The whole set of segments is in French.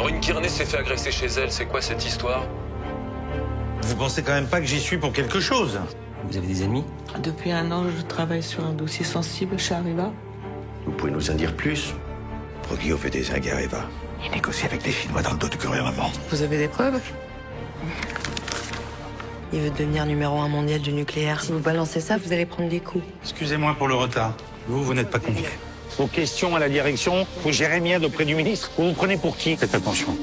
Maureen Kearney s'est fait agresser chez elle, c'est quoi cette histoire? Vous pensez quand même pas que j'y suis pour quelque chose? Vous avez des ennemis? Depuis un an, je travaille sur un dossier sensible chez Arriva. Vous pouvez nous en dire plus? Progio fait des zingues à Eva. Il négocie avec des Chinois dans le dos du gouvernement. Vous avez des preuves? Il veut devenir numéro un mondial du nucléaire. Si vous balancez ça, vous allez prendre des coups. Excusez-moi pour le retard. Vous, vous n'êtes pas convié. Vos questions à la direction, vous gérez bien auprès du ministre. Vous vous prenez pour qui? Faites attention.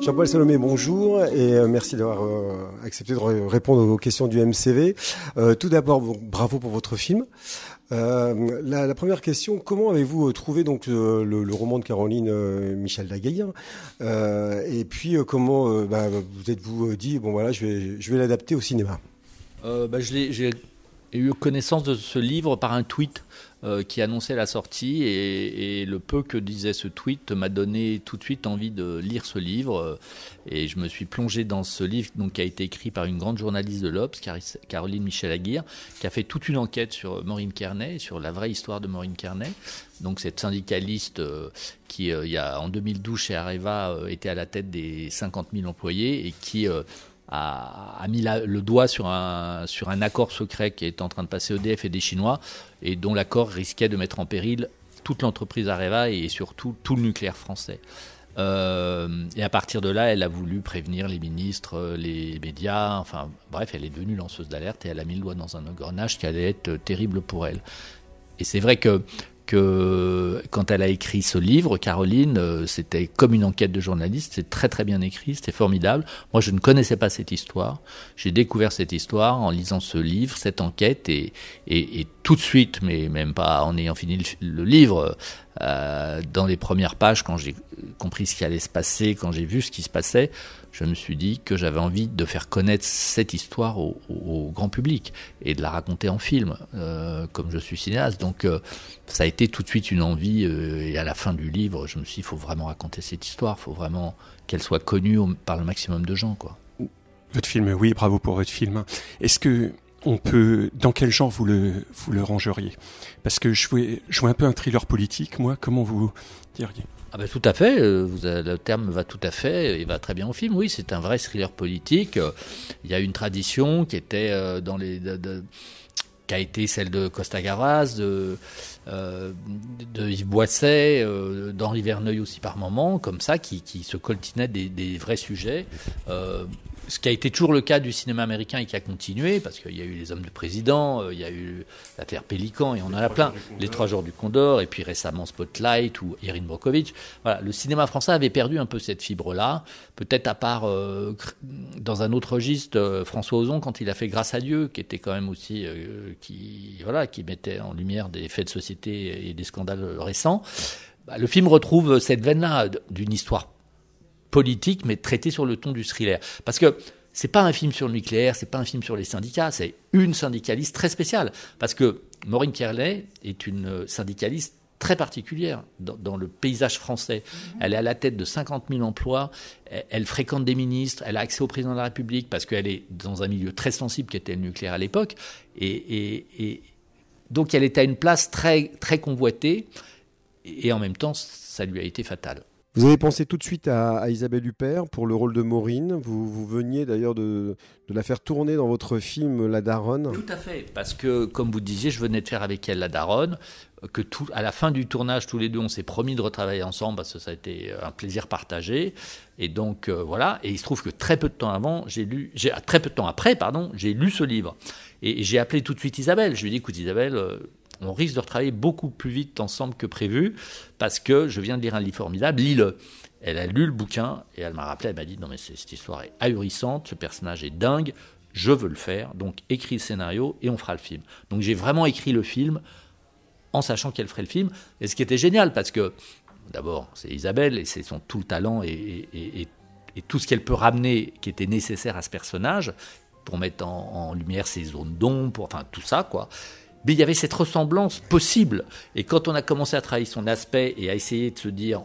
Jean-Paul Salomé, bonjour et euh, merci d'avoir euh, accepté de répondre aux questions du MCV. Euh, tout d'abord, bravo pour votre film. Euh, la, la, première question, comment avez-vous trouvé donc le, le, roman de Caroline Michel Daguerre? Et puis comment bah, vous êtes-vous dit bon voilà je vais je vais l'adapter au cinéma? Bah, J'ai eu connaissance de ce livre par un tweet euh, qui annonçait la sortie et, le peu que disait ce tweet m'a donné tout de suite envie de lire ce livre et je me suis plongé dans ce livre donc, qui a été écrit par une grande journaliste de l'Obs, Caroline Michel Aguirre, qui a fait toute une enquête sur Maureen Kearney, sur la vraie histoire de Maureen Kearney. Donc cette syndicaliste euh, qui, euh, il y a, en 2012 chez Areva, était à la tête des 50 000 employés et qui a, mis le doigt sur un, sur un accord secret qui est en train de passer EDF et des Chinois, et dont l'accord risquait de mettre en péril toute l'entreprise Areva et surtout tout le nucléaire français. Euh, et à partir de là, elle a voulu prévenir les ministres, les médias, enfin bref, elle est devenue lanceuse d'alerte et elle a mis le doigt dans un engrenage qui allait être terrible pour elle. Et c'est vrai que quand elle a écrit ce livre, Caroline, euh, c'était comme une enquête de journaliste, c'est très très bien écrit, c'était formidable. Moi, je ne connaissais pas cette histoire. J'ai découvert cette histoire en lisant ce livre, cette enquête, et tout de suite, mais même pas en ayant fini le, livre, euh, dans les premières pages, quand j'ai compris ce qui allait se passer, quand j'ai vu ce qui se passait, je me suis dit que j'avais envie de faire connaître cette histoire au, grand public et de la raconter en film, euh, comme je suis cinéaste. Donc euh, ça a été tout de suite une envie, euh, et à la fin du livre, je me suis dit, il faut vraiment raconter cette histoire, il faut vraiment qu'elle soit connue par le maximum de gens. Votre film, oui, bravo pour votre film. Est-ce que on peut, dans quel genre vous le, vous le rangeriez? Parce que je je vois un peu un thriller politique, moi, comment vous diriez? Ah ben, tout à fait, euh, le terme va tout à fait, il va très bien au film, oui, c'est un vrai thriller politique. Il y a une tradition qui était euh, dans les... qui a été celle de Costa Gavras, de, euh, Yves Boisset, d'Henri Verneuil aussi par moment, comme ça, qui, qui se coltinaient des, des vrais sujets ce qui a été toujours le cas du cinéma américain et qui a continué, parce qu'il y a eu Les Hommes du Président, euh, il y a eu l'affaire Pélican, et on en a plein, Les Trois Jours du Condor, et puis récemment Spotlight ou Erin Brockovich. Voilà, le cinéma français avait perdu un peu cette fibre-là, peut-être à part euh, dans un autre registre, euh, François Ozon, quand il a fait Grâce à Dieu, qui était quand même aussi, qui, voilà, qui mettait en lumière des faits de société et des scandales récents. Bah, le film retrouve cette veine-là d'une histoire politique, mais traité sur le ton du thriller. Parce que c'est pas un film sur le nucléaire, c'est pas un film sur les syndicats, c'est une syndicaliste très spéciale. Parce que Maureen Kerley est une syndicaliste très particulière dans, le paysage français. Mhm. Elle est à la tête de 50 000 emplois, elle, fréquente des ministres, elle a accès au président de la République parce qu'elle est dans un milieu très sensible qui était le nucléaire à l'époque. Et, et, donc elle est à une place très, très convoitée et en même temps ça lui a été fatal. Vous avez pensé tout de suite à, Isabelle Huppert pour le rôle de Maureen. Vous, veniez d'ailleurs de, la faire tourner dans votre film La Daronne. Tout à fait, parce que comme vous disiez, je venais de faire avec elle La Daronne. Que tout, à la fin du tournage, tous les deux, on s'est promis de retravailler ensemble parce que ça a été un plaisir partagé. Et donc euh, voilà. Et il se trouve que très peu de temps avant, j'ai lu, très peu de temps après, pardon, j'ai lu ce livre. Et, j'ai appelé tout de suite Isabelle. Je lui ai dit, écoute Isabelle. Euh, on risque de retravailler beaucoup plus vite ensemble que prévu, parce que je viens de lire un livre formidable, lis-le. Elle a lu le bouquin et elle m'a rappelé, elle m'a dit non mais cette histoire est ahurissante, ce personnage est dingue, je veux le faire, donc écris le scénario et on fera le film. Donc j'ai vraiment écrit le film en sachant qu'elle ferait le film, et ce qui était génial parce que d'abord c'est Isabelle et c'est son tout le talent et, tout ce qu'elle peut ramener qui était nécessaire à ce personnage pour mettre en, en lumière ses zones d'ombre, enfin tout ça quoi mais il y avait cette ressemblance possible. Et quand on a commencé à travailler son aspect et à essayer de se dire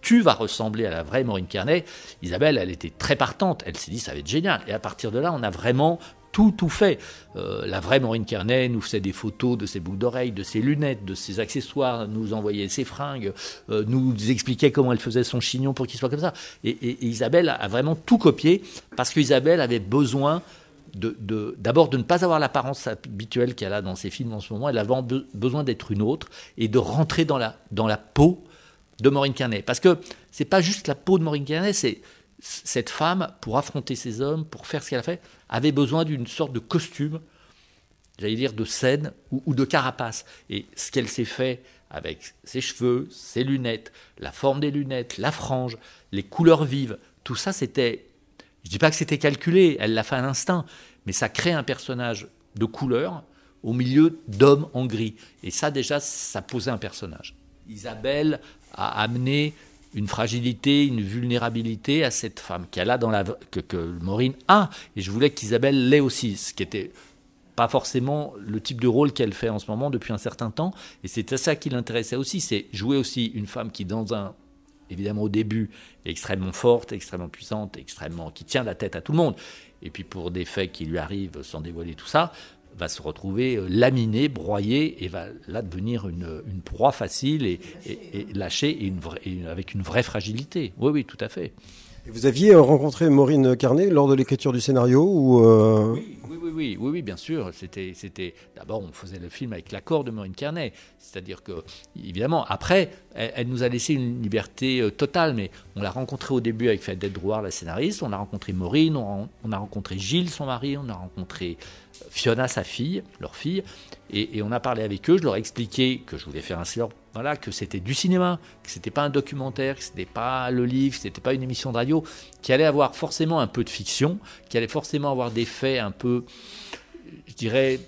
tu vas ressembler à la vraie Maureen Kearney, Isabelle, elle était très partante. Elle s'est dit ça va être génial. Et à partir de là, on a vraiment tout, tout fait. Euh, la vraie Maureen Kernet nous faisait des photos de ses boucles d'oreilles, de ses lunettes, de ses accessoires, nous envoyait ses fringues, euh, nous expliquait comment elle faisait son chignon pour qu'il soit comme ça. Et, Isabelle a vraiment tout copié parce qu'Isabelle avait besoin d'abord de, de, ne pas avoir l'apparence habituelle qu'elle a dans ses films en ce moment, elle avait besoin d'être une autre et de rentrer dans la, dans la peau de Maureen Kernet. Parce que c'est pas juste la peau de Maureen Kernet, c'est cette femme, pour affronter ces hommes, pour faire ce qu'elle a fait, avait besoin d'une sorte de costume, j'allais dire de scène ou, de carapace. Et ce qu'elle s'est fait avec ses cheveux, ses lunettes, la forme des lunettes, la frange, les couleurs vives, tout ça c'était, je dis pas que c'était calculé, elle l'a fait à l'instinct, mais ça crée un personnage de couleur au milieu d'hommes en gris. Et ça déjà, ça posait un personnage. Isabelle a amené une fragilité, une vulnérabilité à cette femme qu'elle a dans la que, que Maureen a et je voulais qu'Isabelle l'ait aussi, ce qui était pas forcément le type de rôle qu'elle fait en ce moment depuis un certain temps et c'était ça qui l'intéressait aussi, c'est jouer aussi une femme qui dans un évidemment au début extrêmement forte, extrêmement puissante, extrêmement qui tient la tête à tout le monde et puis pour des faits qui lui arrivent sans dévoiler tout ça, va se retrouver euh, laminé, broyé, et va là devenir une, une proie facile et, et, lâchée et une vraie, avec une vraie fragilité. Oui, oui, tout à fait. Et vous aviez rencontré Maureen Carnet lors de l'écriture du scénario ou euh, oui, oui, oui, oui, bien sûr. C'était, d'abord on faisait le film avec l'accord de Maureen Carnet, c'est-à-dire que évidemment après elle, nous a laissé une liberté euh, totale, mais on l'a rencontrée au début avec Fadette Drouard, la scénariste, on a rencontré Maureen, on, a rencontré Gilles, son mari, on a rencontré Fiona, sa fille, leur fille, et, on a parlé avec eux. Je leur ai expliqué que je voulais faire un silence, voilà, que c'était du cinéma, que c'était pas un documentaire, que c'était pas le livre, que c'était pas une émission de radio, qui allait avoir forcément un peu de fiction, qui allait forcément avoir des faits un peu, je dirais,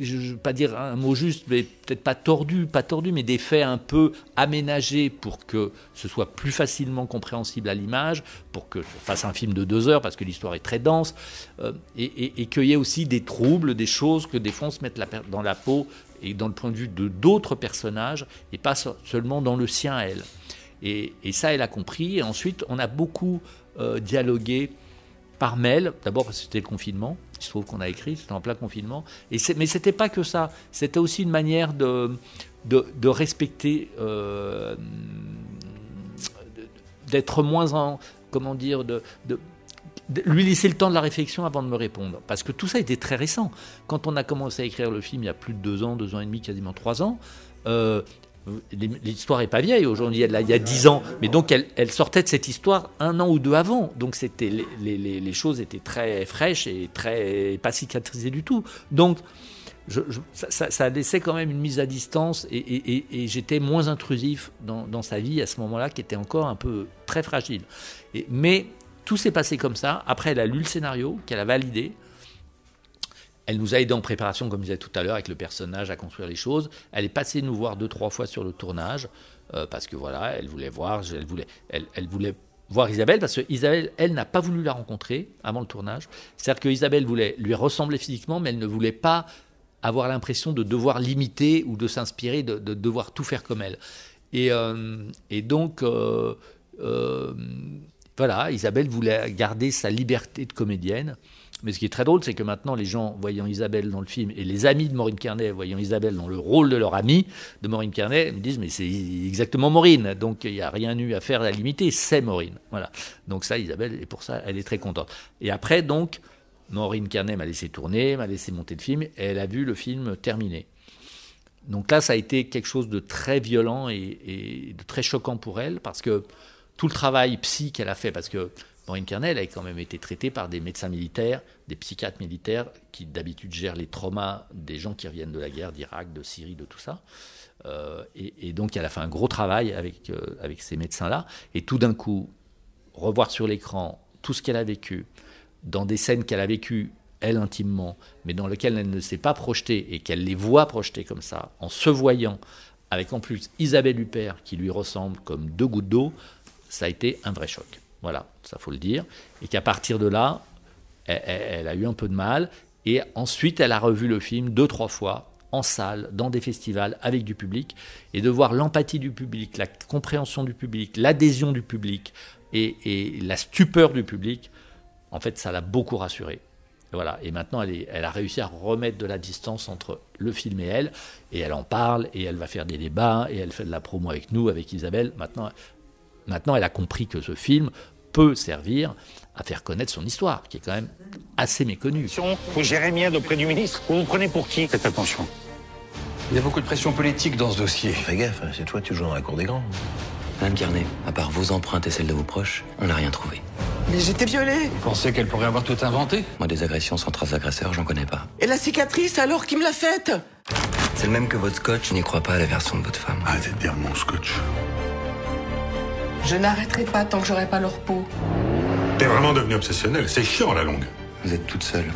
je ne veux pas dire un mot juste, mais peut-être pas tordu, pas tordu, mais des faits un peu aménagés pour que ce soit plus facilement compréhensible à l'image, pour que je fasse un film de deux heures, parce que l'histoire est très dense, euh, et, qu'il y ait aussi des troubles, des choses que des fois on se mette dans la peau et dans le point de vue de d'autres personnages, et pas seulement dans le sien à elle. Et, ça, elle a compris. Et ensuite, on a beaucoup euh, dialogué par mail, d'abord parce que c'était le confinement, il se trouve qu'on a écrit, c'était en plein confinement, et mais c'était pas que ça, c'était aussi une manière de, de, respecter, euh, d'être moins en, comment dire, de, lui laisser le temps de la réflexion avant de me répondre, parce que tout ça était très récent. Quand on a commencé à écrire le film il y a plus de deux ans, deux ans et demi, quasiment trois ans, euh, L'histoire est pas vieille aujourd'hui, il y a dix ans, mais donc elle, sortait de cette histoire un an ou deux avant. Donc c'était les, choses étaient très fraîches et très pas cicatrisées du tout. Donc ça, laissait quand même une mise à distance et, j'étais moins intrusif dans, sa vie à ce moment-là, qui était encore un peu très fragile. mais tout s'est passé comme ça. Après, elle a lu le scénario, qu'elle a validé. Elle nous a aidé en préparation, comme je disais tout à l'heure, avec le personnage à construire les choses. Elle est passée nous voir deux, trois fois sur le tournage, euh, parce que voilà, elle voulait voir, elle voulait, elle, voulait voir Isabelle, parce que Isabelle, elle n'a pas voulu la rencontrer avant le tournage. C'est-à-dire que Isabelle voulait lui ressembler physiquement, mais elle ne voulait pas avoir l'impression de devoir l'imiter ou de s'inspirer, de, devoir tout faire comme elle. Et, euh, donc, euh, voilà, Isabelle voulait garder sa liberté de comédienne. Mais ce qui est très drôle, c'est que maintenant, les gens voyant Isabelle dans le film et les amis de Maureen Carnet voyant Isabelle dans le rôle de leur amie de Maureen Carnet me disent Mais c'est exactement Maureen. Donc il n'y a rien eu à faire à limiter, c'est Maureen. Voilà. Donc ça, Isabelle, et pour ça, elle est très contente. Et après, donc, Maureen Carnet m'a laissé tourner, m'a laissé monter le film, et elle a vu le film terminé. Donc là, ça a été quelque chose de très violent et, de très choquant pour elle, parce que tout le travail psy qu'elle a fait, parce que Maureen Kernel a quand même été traitée par des médecins militaires, des psychiatres militaires qui d'habitude gèrent les traumas des gens qui reviennent de la guerre d'Irak, de Syrie, de tout ça. Euh, et, donc elle a fait un gros travail avec, euh, avec ces médecins-là. Et tout d'un coup, revoir sur l'écran tout ce qu'elle a vécu, dans des scènes qu'elle a vécues elle intimement, mais dans lesquelles elle ne s'est pas projetée et qu'elle les voit projetées comme ça, en se voyant, avec en plus Isabelle Huppert qui lui ressemble comme deux gouttes d'eau, ça a été un vrai choc. Voilà, ça faut le dire. Et qu'à partir de là, elle, a eu un peu de mal. Et ensuite, elle a revu le film deux, trois fois, en salle, dans des festivals, avec du public. Et de voir l'empathie du public, la compréhension du public, l'adhésion du public et, la stupeur du public, en fait, ça l'a beaucoup rassurée. voilà. Et maintenant, elle, elle, a réussi à remettre de la distance entre le film et elle. Et elle en parle, et elle va faire des débats, et elle fait de la promo avec nous, avec Isabelle. Maintenant, maintenant elle a compris que ce film peut servir à faire connaître son histoire, qui est quand même assez méconnue. Vous gérez bien auprès du ministre Vous vous prenez pour qui? Faites attention. Il y a beaucoup de pression politique dans ce dossier. Fais gaffe, hein, c'est toi tu joues dans la cour des grands. Madame Carnet, à part vos empreintes et celles de vos proches, on n'a rien trouvé. Mais j'étais violée Vous pensez qu'elle pourrait avoir tout inventé? Moi, des agressions sans trace agresseur, j'en connais pas. Et la cicatrice, alors, qui me l'a faite? C'est le même que votre scotch, je n'y crois pas à la version de votre femme. Arrêtez de dire mon scotch. Je n'arrêterai pas tant que j'aurai pas leur peau. T'es vraiment devenu obsessionnel, c'est chiant à la longue. Vous êtes toute seule.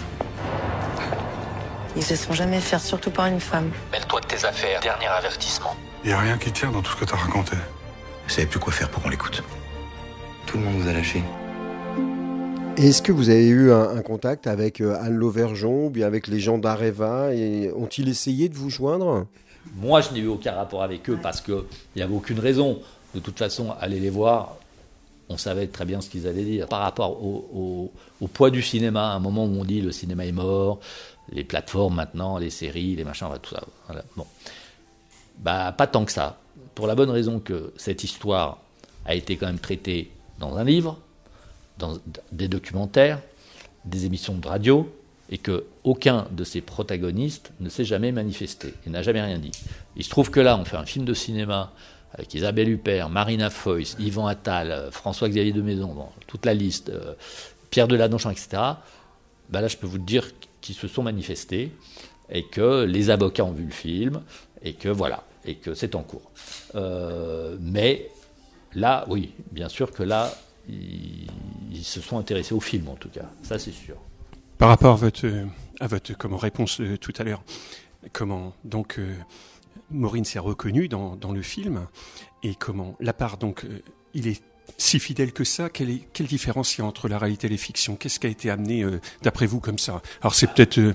Ils se laisseront jamais faire, surtout par une femme. Mêle-toi de tes affaires, dernier avertissement. Y a rien qui tient dans tout ce que t'as raconté. Vous savez plus quoi faire pour qu'on l'écoute. Tout le monde vous a lâché. Est-ce que vous avez eu un, un contact avec euh, Anne Lauvergeon ou bien avec les gens d'Areva et Ont-ils essayé de vous joindre? Moi, je n'ai eu aucun rapport avec eux parce qu'il n'y avait aucune raison. De toute façon, aller les voir, on savait très bien ce qu'ils allaient dire. Par rapport au, poids du cinéma, à un moment où on dit le cinéma est mort, les plateformes maintenant, les séries, les machins, tout ça. Bon. Bah, pas tant que ça. Pour la bonne raison que cette histoire a été quand même traitée dans un livre, dans des documentaires, des émissions de radio, et que aucun de ces protagonistes ne s'est jamais manifesté et n'a jamais rien dit. Il se trouve que là, on fait un film de cinéma avec Isabelle Huppert, Marina Foïs, Yvan Attal, François-Xavier de Maison, toute la liste, euh, Pierre Deladonchamp, etc. Ben là, je peux vous dire qu'ils se sont manifestés et que les avocats ont vu le film et que voilà, et que c'est en cours. Euh, mais là, oui, bien sûr que là, ils, se sont intéressés au film en tout cas, ça c'est sûr. Par rapport à votre, comment, réponse euh, tout à l'heure, comment donc euh, Maureen s'est reconnue dans, dans, le film et comment la part donc euh, il est si fidèle que ça quelle, est, quelle différence il y a entre la réalité et les fictions? Qu'est-ce qui a été amené euh, d'après vous comme ça? Alors c'est peut-être euh,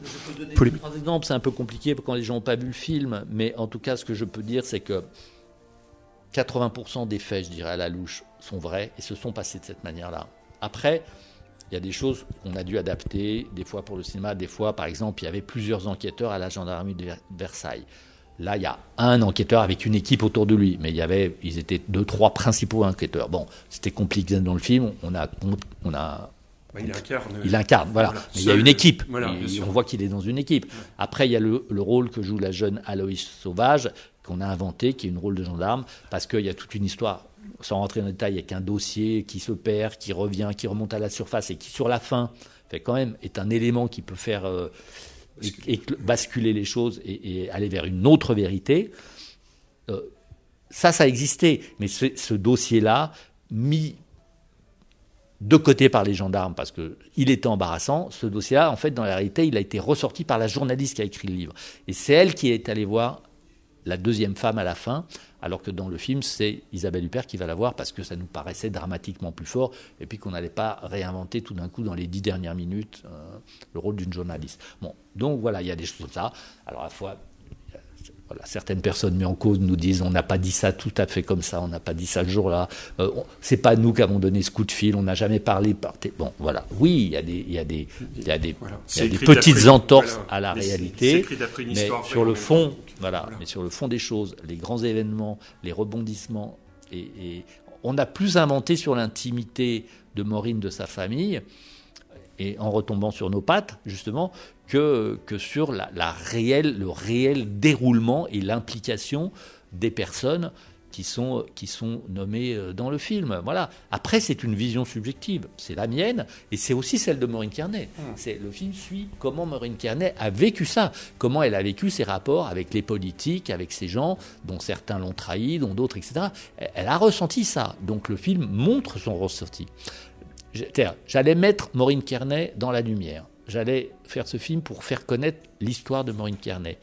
polémique. Par exemple, c'est un peu compliqué quand les gens n'ont pas vu le film, mais en tout cas, ce que je peux dire, c'est que 80% des faits, je dirais à la louche, sont vrais et se sont passés de cette manière-là. Après, il y a des choses qu'on a dû adapter, des fois pour le cinéma, des fois, par exemple, il y avait plusieurs enquêteurs à la gendarmerie de Versailles. Là, il y a un enquêteur avec une équipe autour de lui, mais il y avait, ils étaient deux, trois principaux enquêteurs. Bon, c'était compliqué dans le film. On a, on a. Il incarne. Il incarne, voilà. voilà. Mais il y a une équipe. Voilà, et on voit qu'il est dans une équipe. Après, il y a le, le, rôle que joue la jeune Aloïs Sauvage, qu'on a inventé, qui est une rôle de gendarme, parce qu'il y a toute une histoire sans rentrer dans le détail, avec un dossier qui se perd, qui revient, qui remonte à la surface et qui, sur la fin, fait quand même, est un élément qui peut faire euh, et, et basculer les choses et, et, aller vers une autre vérité. Euh, ça, ça existait, mais ce, ce dossier-là, mis de côté par les gendarmes parce qu'il était embarrassant, ce dossier-là, en fait, dans la réalité, il a été ressorti par la journaliste qui a écrit le livre. Et c'est elle qui est allée voir la deuxième femme à la fin, alors que dans le film, c'est Isabelle Huppert qui va la voir parce que ça nous paraissait dramatiquement plus fort, et puis qu'on n'allait pas réinventer tout d'un coup dans les dix dernières minutes euh, le rôle d'une journaliste. Bon, donc voilà, il y a des choses comme ça. Alors à la fois, voilà, certaines personnes mis en cause nous disent on n'a pas dit ça tout à fait comme ça, on n'a pas dit ça le jour-là. Euh, c'est pas nous qui avons donné ce coup de fil, on n'a jamais parlé par. Bon, voilà. Oui, il y a des, il y a des, il y a des, voilà. il y a des petites entorses voilà. à la mais réalité, mais sur le fond, voilà, voilà, Mais sur le fond des choses, les grands événements, les rebondissements, et, et on a plus inventé sur l'intimité de Maureen de sa famille et en retombant sur nos pattes, justement, que, que sur la, la réelle, le réel déroulement et l'implication des personnes qui sont, qui sont nommées dans le film. Voilà. Après, c'est une vision subjective. C'est la mienne et c'est aussi celle de Maureen Carnet. Mmh. Le film suit comment Maureen Carnet a vécu ça, comment elle a vécu ses rapports avec les politiques, avec ces gens dont certains l'ont trahi, dont d'autres, etc. Elle a ressenti ça. Donc le film montre son ressenti j'allais mettre Maureen Kearney dans la lumière. J'allais faire ce film pour faire connaître l'histoire de Maureen Kearney.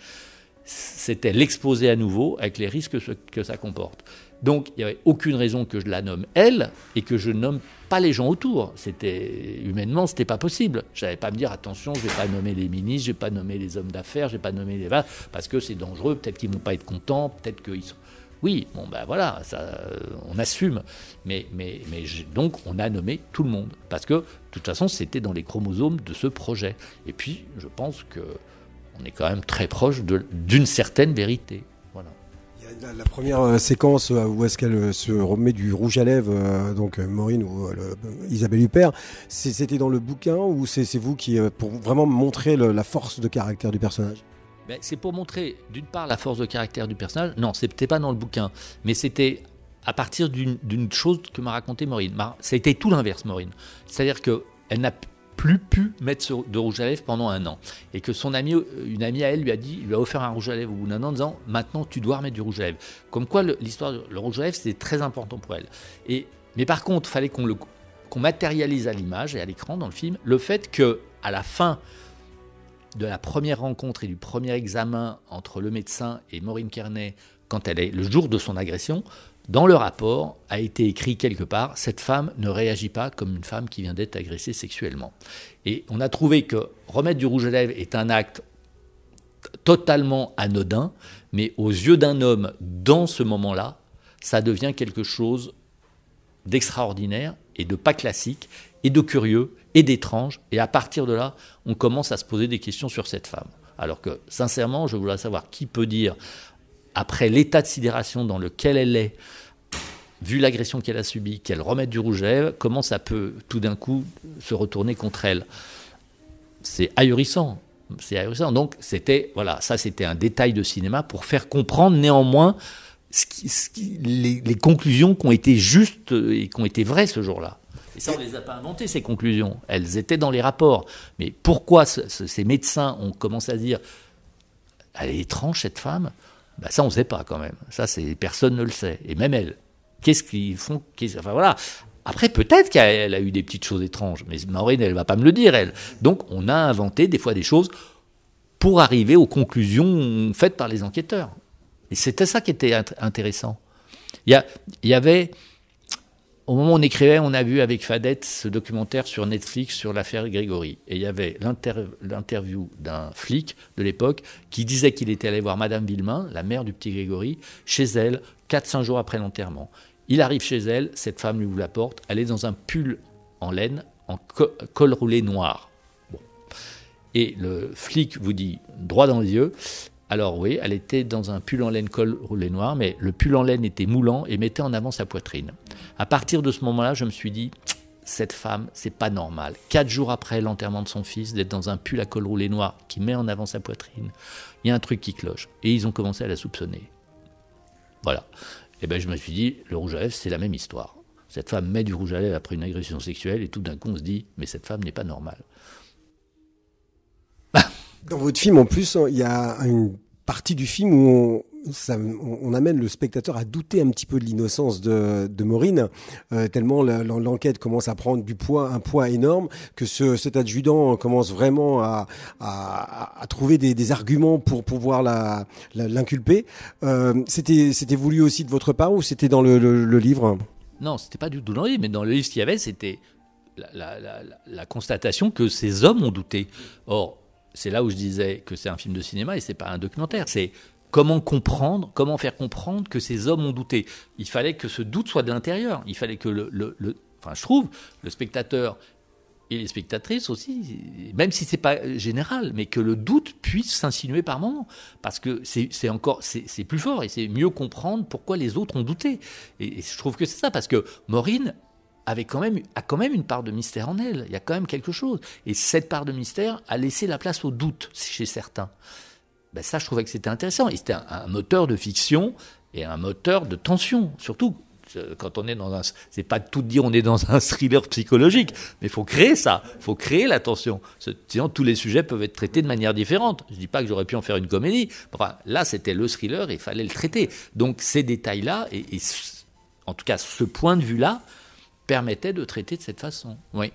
C'était l'exposer à nouveau avec les risques que ça comporte. Donc il n'y avait aucune raison que je la nomme elle et que je nomme pas les gens autour. C'était humainement, c'était pas possible. Je n'allais pas me dire attention, je vais pas nommer les ministres, je vais pas nommer les hommes d'affaires, je vais pas nommer les parce que c'est dangereux. Peut-être qu'ils vont pas être contents, peut-être qu'ils sont oui, bon ben voilà, ça, euh, on assume. Mais, mais, mais donc on a nommé tout le monde. Parce que de toute façon, c'était dans les chromosomes de ce projet. Et puis, je pense que on est quand même très proche d'une certaine vérité. Voilà. La, première euh, séquence euh, où est-ce qu'elle se remet du rouge à lèvres, donc Maureen ou Isabelle Huppert, c'était dans le bouquin ou c'est vous qui, pour vraiment montrer la force de caractère du personnage? C'est pour montrer, d'une part, la force de caractère du personnage. Non, c'était pas dans le bouquin, mais c'était à partir d'une chose que m'a raconté Maureen. Ça a été tout l'inverse, Maureen. C'est-à-dire qu'elle n'a plus pu mettre de rouge à lèvres pendant un an. Et que son amie, une amie à elle lui a dit, lui a offert un rouge à lèvres au bout d'un an en disant maintenant tu dois remettre du rouge à lèvres. Comme quoi l'histoire le rouge à lèvres c'était très important pour elle. Et, mais par contre, il fallait qu'on qu'on matérialise à l'image et à l'écran dans le film le fait que à la fin de la première rencontre et du premier examen entre le médecin et Maureen Kearney, quand elle est le jour de son agression, dans le rapport a été écrit quelque part cette femme ne réagit pas comme une femme qui vient d'être agressée sexuellement. Et on a trouvé que remettre du rouge à lèvres est un acte totalement anodin, mais aux yeux d'un homme, dans ce moment-là, ça devient quelque chose d'extraordinaire et de pas classique et de curieux et d'étrange. Et à partir de là, on commence à se poser des questions sur cette femme. Alors que, sincèrement, je voudrais savoir qui peut dire, après l'état de sidération dans lequel elle est, vu l'agression qu'elle a subie, qu'elle remette du rouge à comment ça peut tout d'un coup se retourner contre elle? C'est ahurissant. C'est ahurissant. Donc, c'était, voilà, ça c'était un détail de cinéma pour faire comprendre néanmoins les conclusions qui ont été justes et qui ont été vraies ce jour-là. Et ça, on ne les a pas inventées, ces conclusions. Elles étaient dans les rapports. Mais pourquoi ces médecins ont commencé à dire Elle est étrange, cette femme? Ben, Ça, on ne sait pas quand même. Ça, personne ne le sait. Et même elle. Qu'est-ce qu'ils font? Enfin voilà. Après, peut-être qu'elle a eu des petites choses étranges, mais Maureen, elle ne va pas me le dire, elle. Donc, on a inventé des fois des choses pour arriver aux conclusions faites par les enquêteurs. Et c'était ça qui était intéressant. Il y avait au moment où on écrivait, on a vu avec Fadette ce documentaire sur Netflix sur l'affaire Grégory. Et il y avait l'interview d'un flic de l'époque qui disait qu'il était allé voir Madame Villemain, la mère du petit Grégory, chez elle, 4-5 jours après l'enterrement. Il arrive chez elle, cette femme lui ouvre la porte, elle est dans un pull en laine, en col roulé noir. Et le flic vous dit droit dans les yeux, alors oui, elle était dans un pull en laine col roulé noir, mais le pull en laine était moulant et mettait en avant sa poitrine. À partir de ce moment-là, je me suis dit, cette femme, c'est pas normal. Quatre jours après l'enterrement de son fils, d'être dans un pull à col roulé noir qui met en avant sa poitrine, il y a un truc qui cloche. Et ils ont commencé à la soupçonner. Voilà. Et ben je me suis dit, le rouge à lèvres, c'est la même histoire. Cette femme met du rouge à lèvres après une agression sexuelle et tout d'un coup on se dit, mais cette femme n'est pas normale. Dans votre film, en plus, il y a une partie du film où on, amène le spectateur à douter un petit peu de l'innocence de, Maureen, euh, tellement l'enquête commence à prendre du poids, un poids énorme, que ce, cet adjudant commence vraiment à, trouver des, arguments pour pouvoir l'inculper. Euh, c'était voulu aussi de votre part ou c'était dans le, livre? Non, c'était pas du tout dans le livre, mais dans le livre, ce qu'il y avait, c'était la, la, constatation que ces hommes ont douté. Or, c'est là où je disais que c'est un film de cinéma et c'est pas un documentaire. C'est comment comprendre, comment faire comprendre que ces hommes ont douté. Il fallait que ce doute soit de l'intérieur. Il fallait que le, enfin, je trouve, le spectateur et les spectatrices aussi, même si c'est pas général, mais que le doute puisse s'insinuer par moment, parce que c'est encore, c'est plus fort et c'est mieux comprendre pourquoi les autres ont douté. Et je trouve que c'est ça, parce que Maureen, avait quand même, a quand même une part de mystère en elle. Il y a quand même quelque chose. Et cette part de mystère a laissé la place au doute chez certains. Ben ça, je trouvais que c'était intéressant. Et c'était un, moteur de fiction et un moteur de tension, surtout quand on est dans un. C'est pas tout dire on est dans un thriller psychologique, mais il faut créer ça, il faut créer la tension. Sinon, tous les sujets peuvent être traités de manière différente. Je dis pas que j'aurais pu en faire une comédie. Enfin, là, c'était le thriller et il fallait le traiter. Donc, ces détails-là, et en tout cas, ce point de vue-là, permettait de traiter de cette façon. Oui.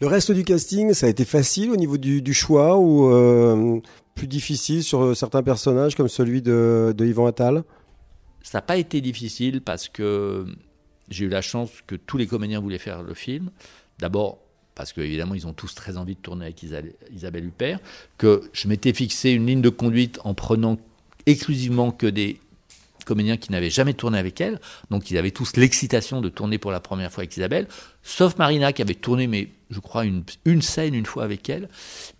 Le reste du casting, ça a été facile au niveau du, choix ou euh, plus difficile sur euh, certains personnages comme celui de, Yvan Attal? Ça n'a pas été difficile parce que j'ai eu la chance que tous les comédiens voulaient faire le film. D'abord parce qu'évidemment ils ont tous très envie de tourner avec Isabelle Huppert, que je m'étais fixé une ligne de conduite en prenant exclusivement que des comédiens qui n'avaient jamais tourné avec elle, donc ils avaient tous l'excitation de tourner pour la première fois avec Isabelle, sauf Marina qui avait tourné, mais je crois, une, scène une fois avec elle.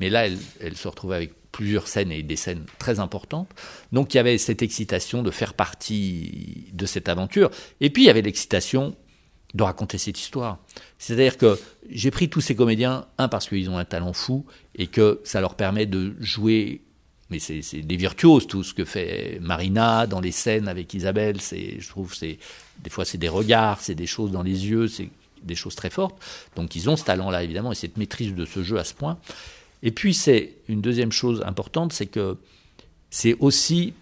Mais là, elle, elle se retrouvait avec plusieurs scènes et des scènes très importantes. Donc il y avait cette excitation de faire partie de cette aventure. Et puis il y avait l'excitation de raconter cette histoire. C'est-à-dire que j'ai pris tous ces comédiens, un parce qu'ils ont un talent fou et que ça leur permet de jouer. Mais c'est des virtuoses tout ce que fait Marina dans les scènes avec Isabelle. C'est, je trouve, c'est des fois c'est des regards, c'est des choses dans les yeux, c'est des choses très fortes. Donc ils ont ce talent-là évidemment et cette maîtrise de ce jeu à ce point. Et puis c'est une deuxième chose importante, c'est que c'est aussi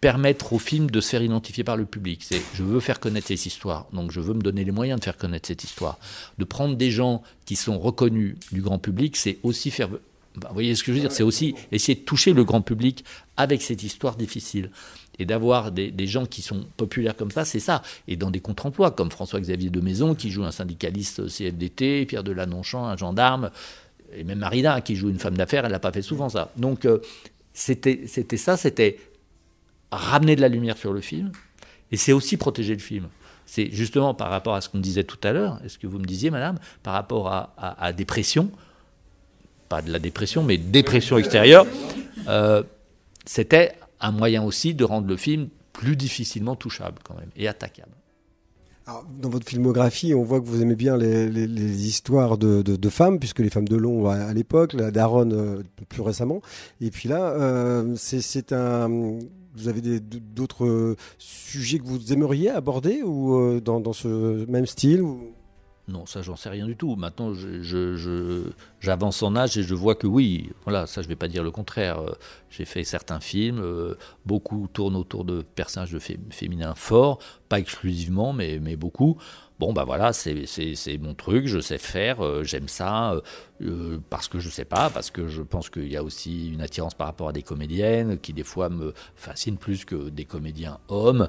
permettre au film de se faire identifier par le public. C'est je veux faire connaître cette histoire, donc je veux me donner les moyens de faire connaître cette histoire. De prendre des gens qui sont reconnus du grand public, c'est aussi faire. Bah, vous voyez ce que je veux dire C'est aussi essayer de toucher le grand public avec cette histoire difficile. Et d'avoir des, des, gens qui sont populaires comme ça, c'est ça. Et dans des contre-emplois, comme François-Xavier de Maison, qui joue un syndicaliste CFDT, Pierre de Lanonchamp, un gendarme, et même Marina, qui joue une femme d'affaires, elle n'a pas fait souvent ça. Donc, euh, c'était ça, c'était ramener de la lumière sur le film, et c'est aussi protéger le film. C'est justement par rapport à ce qu'on disait tout à l'heure, est-ce que vous me disiez, madame, par rapport à, à, à, dépression, pas de la dépression, mais dépression extérieure, euh, c'était un moyen aussi de rendre le film plus difficilement touchable quand même, et attaquable. Dans votre filmographie, on voit que vous aimez bien les, histoires de, femmes, puisque les femmes de Long à, l'époque, la Daronne euh, plus récemment. Et puis là, euh, c'est un vous avez d'autres sujets que vous aimeriez aborder ou dans, ce même style. Non, ça, j'en sais rien du tout. Maintenant, j'avance en âge et je vois que oui, voilà, ça, je ne vais pas dire le contraire. Euh, j'ai fait certains films, beaucoup tournent autour de personnages féminins forts, pas exclusivement, mais beaucoup. Bon, bah voilà, c'est mon truc, je sais faire, euh, j'aime ça, euh, euh, parce que je sais pas, parce que je pense qu'il y a aussi une attirance par rapport à des comédiennes qui, des fois, me fascinent plus que des comédiens hommes,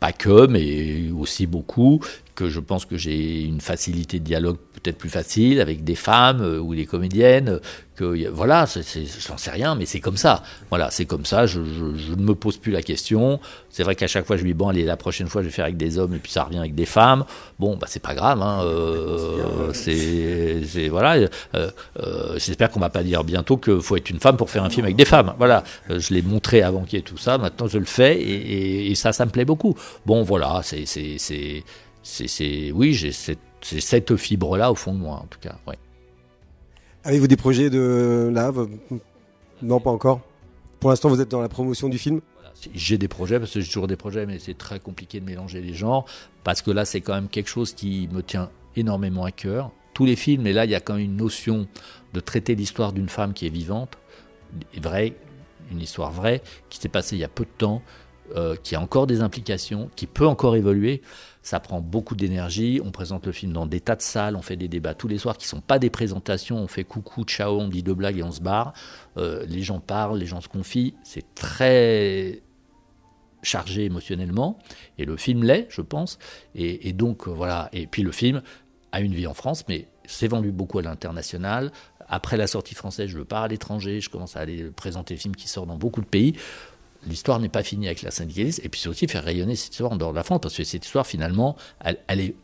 pas que, mais aussi beaucoup, que je pense que j'ai une facilité de dialogue peut-être plus facile avec des femmes ou des comédiennes, que voilà, j'en sais rien, mais c'est comme ça. Voilà, c'est comme ça, je, ne me pose plus la question. C'est vrai qu'à chaque fois, je lui dis, bon, allez, la prochaine fois, je vais faire avec des hommes, et puis ça revient avec des femmes. Bon, bah, c'est pas grave, hein, euh, c'est, voilà. Euh, euh, j'espère qu'on va pas dire bientôt qu'il faut être une femme pour faire un film avec des femmes. Voilà, je l'ai montré avant qu'il y ait tout ça, maintenant je le fais, et, ça, ça me plaît beaucoup. Bon, voilà, c'est, oui, j'ai cette, cette fibre-là au fond de moi, en tout cas, ouais. Avez-vous des projets de lave? Non, pas encore. Pour l'instant, vous êtes dans la promotion du film? J'ai des projets, parce que j'ai toujours des projets, mais c'est très compliqué de mélanger les genres, parce que là, c'est quand même quelque chose qui me tient énormément à cœur. Tous les films, et là, il y a quand même une notion de traiter l'histoire d'une femme qui est vivante, vraie, une histoire vraie, qui s'est passée il y a peu de temps, euh, qui a encore des implications, qui peut encore évoluer. Ça prend beaucoup d'énergie. On présente le film dans des tas de salles, on fait des débats tous les soirs qui ne sont pas des présentations. On fait coucou, ciao, on dit deux blagues et on se barre. Euh, les gens parlent, les gens se confient. C'est très chargé émotionnellement. Et le film l'est, je pense. Et, donc, euh, voilà. Et puis le film a une vie en France, mais s'est vendu beaucoup à l'international. Après la sortie française, je pas à l'étranger. Je commence à aller présenter le film qui sort dans beaucoup de pays l'histoire n'est pas finie avec la syndicaliste, et puis aussi faire rayonner cette histoire en dehors de la France, parce que cette histoire, finalement, elle, est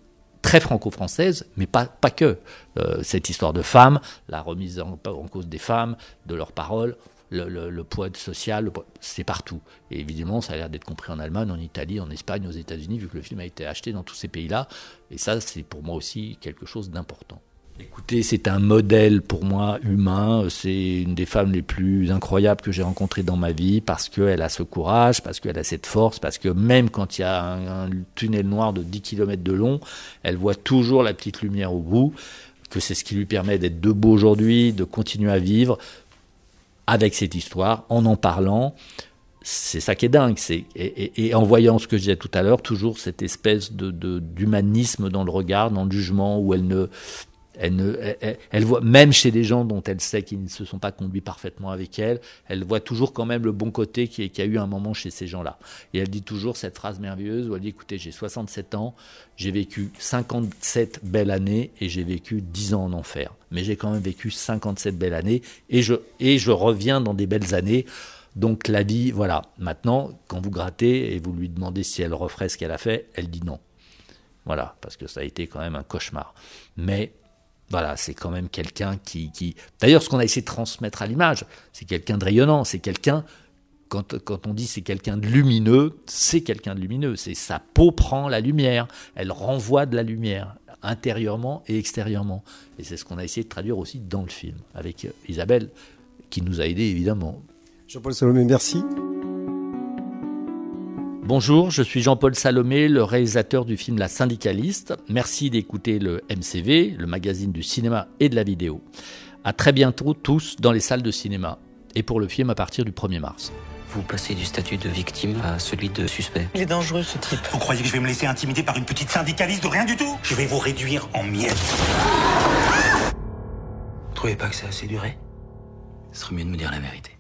très franco-française, mais pas, pas que. Euh, cette histoire de femmes, la remise en, cause des femmes, de leurs paroles, le, le, le poids social, c'est partout. Et évidemment, ça a l'air d'être compris en Allemagne, en Italie, en Espagne, aux États-Unis, vu que le film a été acheté dans tous ces pays-là. Et ça, c'est pour moi aussi quelque chose d'important. Écoutez, c'est un modèle pour moi humain. C'est une des femmes les plus incroyables que j'ai rencontrées dans ma vie parce qu'elle a ce courage, parce qu'elle a cette force, parce que même quand il y a un, un, tunnel noir de 10 km de long, elle voit toujours la petite lumière au bout, que c'est ce qui lui permet d'être debout aujourd'hui, de continuer à vivre avec cette histoire, en en parlant. C'est ça qui est dingue. Et, en voyant ce que je disais tout à l'heure, toujours cette espèce de, d'humanisme dans le regard, dans le jugement, où elle ne elle, voit, même chez des gens dont elle sait qu'ils ne se sont pas conduits parfaitement avec elle, elle voit toujours quand même le bon côté qui, qui a eu un moment chez ces gens-là. Et elle dit toujours cette phrase merveilleuse où elle dit écoutez, j'ai 67 ans, j'ai vécu 57 belles années et j'ai vécu 10 ans en enfer. Mais j'ai quand même vécu 57 belles années et je, et je reviens dans des belles années Donc la vie, voilà. Maintenant, quand vous grattez et vous lui demandez si elle referait ce qu'elle a fait, elle dit non. Voilà, parce que ça a été quand même un cauchemar. Mais voilà, c'est quand même quelqu'un qui, qui... D'ailleurs, ce qu'on a essayé de transmettre à l'image, c'est quelqu'un de rayonnant, c'est quelqu'un quand, quand, on dit c'est quelqu'un de lumineux, c'est quelqu'un de lumineux. C'est sa peau prend la lumière, elle renvoie de la lumière intérieurement et extérieurement. Et c'est ce qu'on a essayé de traduire aussi dans le film, avec Isabelle, qui nous a aidés évidemment. Jean-Paul Salomé, merci. Bonjour, je suis Jean-Paul Salomé, le réalisateur du film La Syndicaliste. Merci d'écouter le MCV, le magazine du cinéma et de la vidéo. À très bientôt tous dans les salles de cinéma et pour le film à partir du 1er mars. Vous passez du statut de victime à celui de suspect. Il est dangereux ce type. Vous croyez que je vais me laisser intimider par une petite syndicaliste de rien du tout? Je vais vous réduire en miettes. Vous trouvez pas que ça a assez duré? Ce serait mieux de me dire la vérité.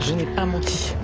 Je n'ai pas menti.